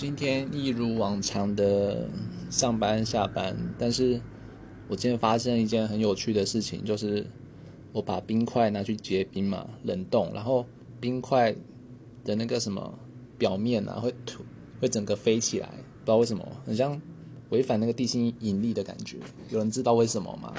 今天一如往常的上班下班，但是我今天发生一件很有趣的事情，就是我把冰块拿去结冰嘛，冷冻，然后冰块的那个什么表面啊，会吐，会整个飞起来，不知道为什么，很像违反那个地心引力的感觉，有人知道为什么吗？